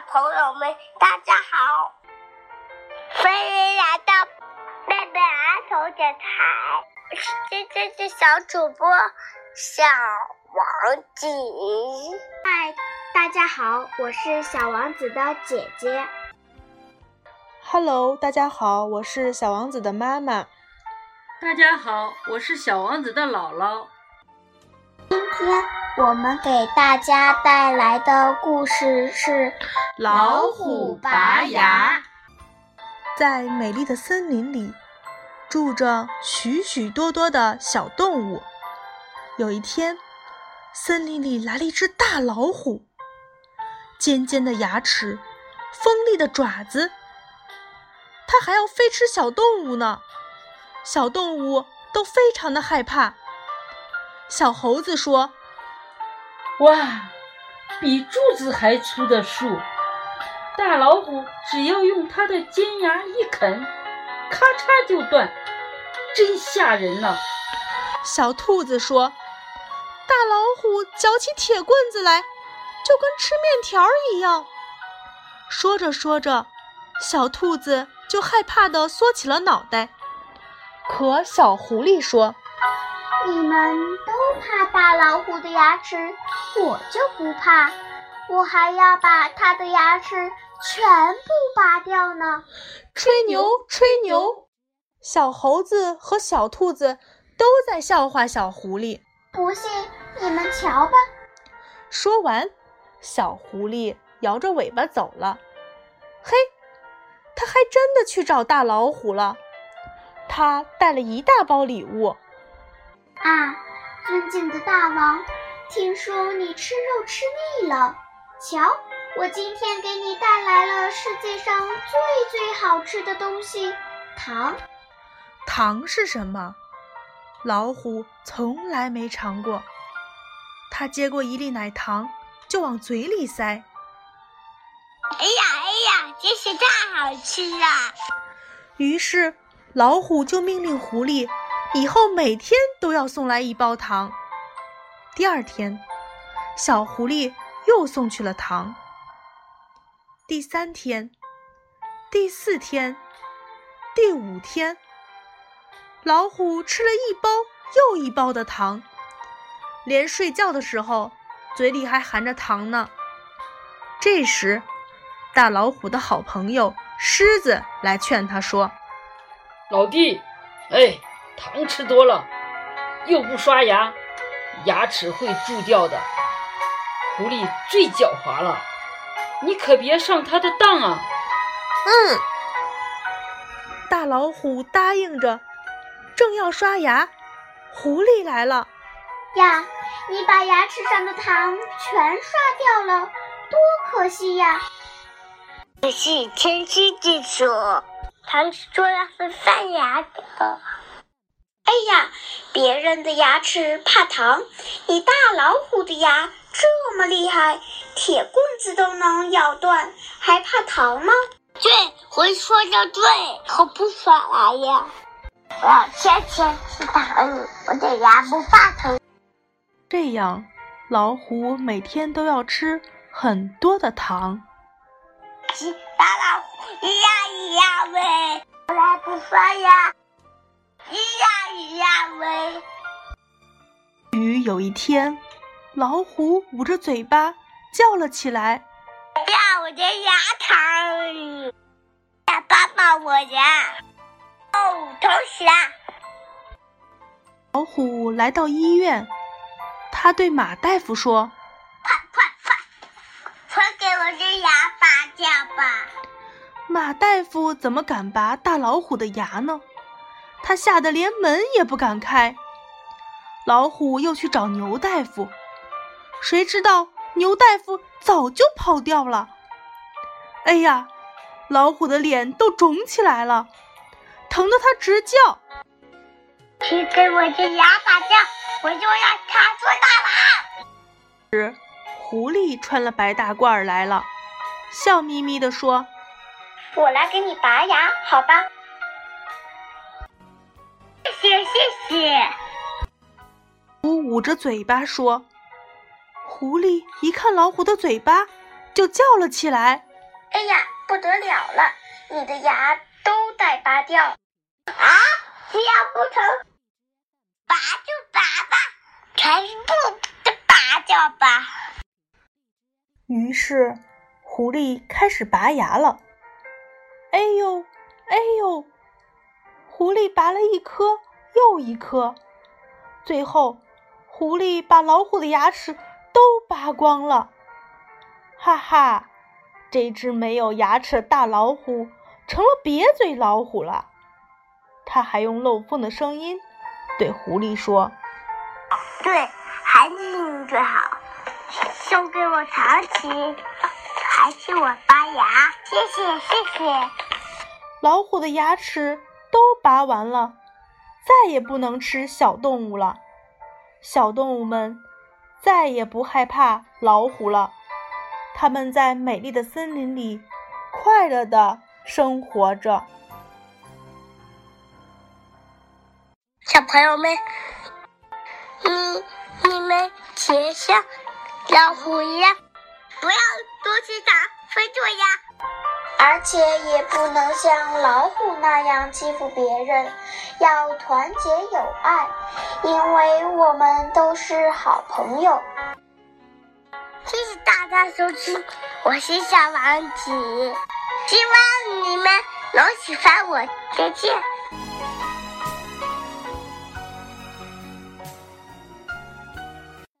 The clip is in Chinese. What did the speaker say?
朋友们，大家好！欢迎来到贝贝儿童电台，我是这这这小主播小王子。嗨，大家好，我是小王子的姐姐。Hello，大家好，我是小王子的妈妈。大家好，我是小王子的姥姥。今天我们给大家带来的故事是《老虎拔牙》。在美丽的森林里，住着许许多多的小动物。有一天，森林里来了一只大老虎，尖尖的牙齿，锋利的爪子，它还要飞吃小动物呢。小动物都非常的害怕。小猴子说：“哇，比柱子还粗的树，大老虎只要用它的尖牙一啃，咔嚓就断，真吓人呢。”小兔子说：“大老虎嚼起铁棍子来，就跟吃面条一样。”说着说着，小兔子就害怕的缩起了脑袋。可小狐狸说：“你们都怕大老虎的牙齿，我就不怕，我还要把它的牙齿全部拔掉呢！”吹牛，吹牛！小猴子和小兔子都在笑话小狐狸。不信，你们瞧吧。说完，小狐狸摇着尾巴走了。嘿，他还真的去找大老虎了。他带了一大包礼物。啊，尊敬的大王，听说你吃肉吃腻了，瞧，我今天给你带来了世界上最最好吃的东西——糖。糖是什么？老虎从来没尝过。他接过一粒奶糖，就往嘴里塞。哎呀哎呀，真是太好吃了！于是。老虎就命令狐狸，以后每天都要送来一包糖。第二天，小狐狸又送去了糖。第三天、第四天、第五天，老虎吃了一包又一包的糖，连睡觉的时候嘴里还含着糖呢。这时，大老虎的好朋友狮子来劝他说。老弟，哎，糖吃多了，又不刷牙，牙齿会蛀掉的。狐狸最狡猾了，你可别上它的当啊！嗯，大老虎答应着，正要刷牙，狐狸来了。呀，你把牙齿上的糖全刷掉了，多可惜呀！可惜天气之说。糖吃多了会犯牙的。哎呀，别人的牙齿怕糖，你大老虎的牙这么厉害，铁棍子都能咬断，还怕糖吗？对，我说的对，可不耍赖呀！我要天天吃糖，我的牙不怕疼。这样，老虎每天都要吃很多的糖。大老虎。咿呀咿呀喂，我来不刷牙。咿呀咿呀喂。于有一天，老虎捂着嘴巴叫了起来：“呀，我的牙疼！呀，爸爸，我牙！哦，疼死了！”老虎来到医院，他对马大夫说：“快快快，快给我这牙拔掉吧！”马大夫怎么敢拔大老虎的牙呢？他吓得连门也不敢开。老虎又去找牛大夫，谁知道牛大夫早就跑掉了。哎呀，老虎的脸都肿起来了，疼得他直叫：“请给我这牙拔掉，我就要他做大王！”时，狐狸穿了白大褂来了，笑眯眯地说。我来给你拔牙，好吧？谢谢谢谢。虎捂着嘴巴说：“狐狸一看老虎的嘴巴，就叫了起来：“哎呀，不得了了！你的牙都带拔掉啊！只要不成，拔就拔吧，全部都拔掉吧。”于是，狐狸开始拔牙了。哎呦，哎呦！狐狸拔了一颗又一颗，最后，狐狸把老虎的牙齿都拔光了。哈哈，这只没有牙齿的大老虎成了瘪嘴老虎了。他还用漏风的声音对狐狸说：“对，还是你最好。送给我长期，还是我拔牙。谢谢，谢谢。”老虎的牙齿都拔完了，再也不能吃小动物了。小动物们再也不害怕老虎了。它们在美丽的森林里快乐的生活着。小朋友们，你你们别像老虎一样，不要多吃糖，分作呀。而且也不能像老虎那样欺负别人，要团结友爱，因为我们都是好朋友。谢谢大家收听，我是小王子，希望你们能喜欢我，再见。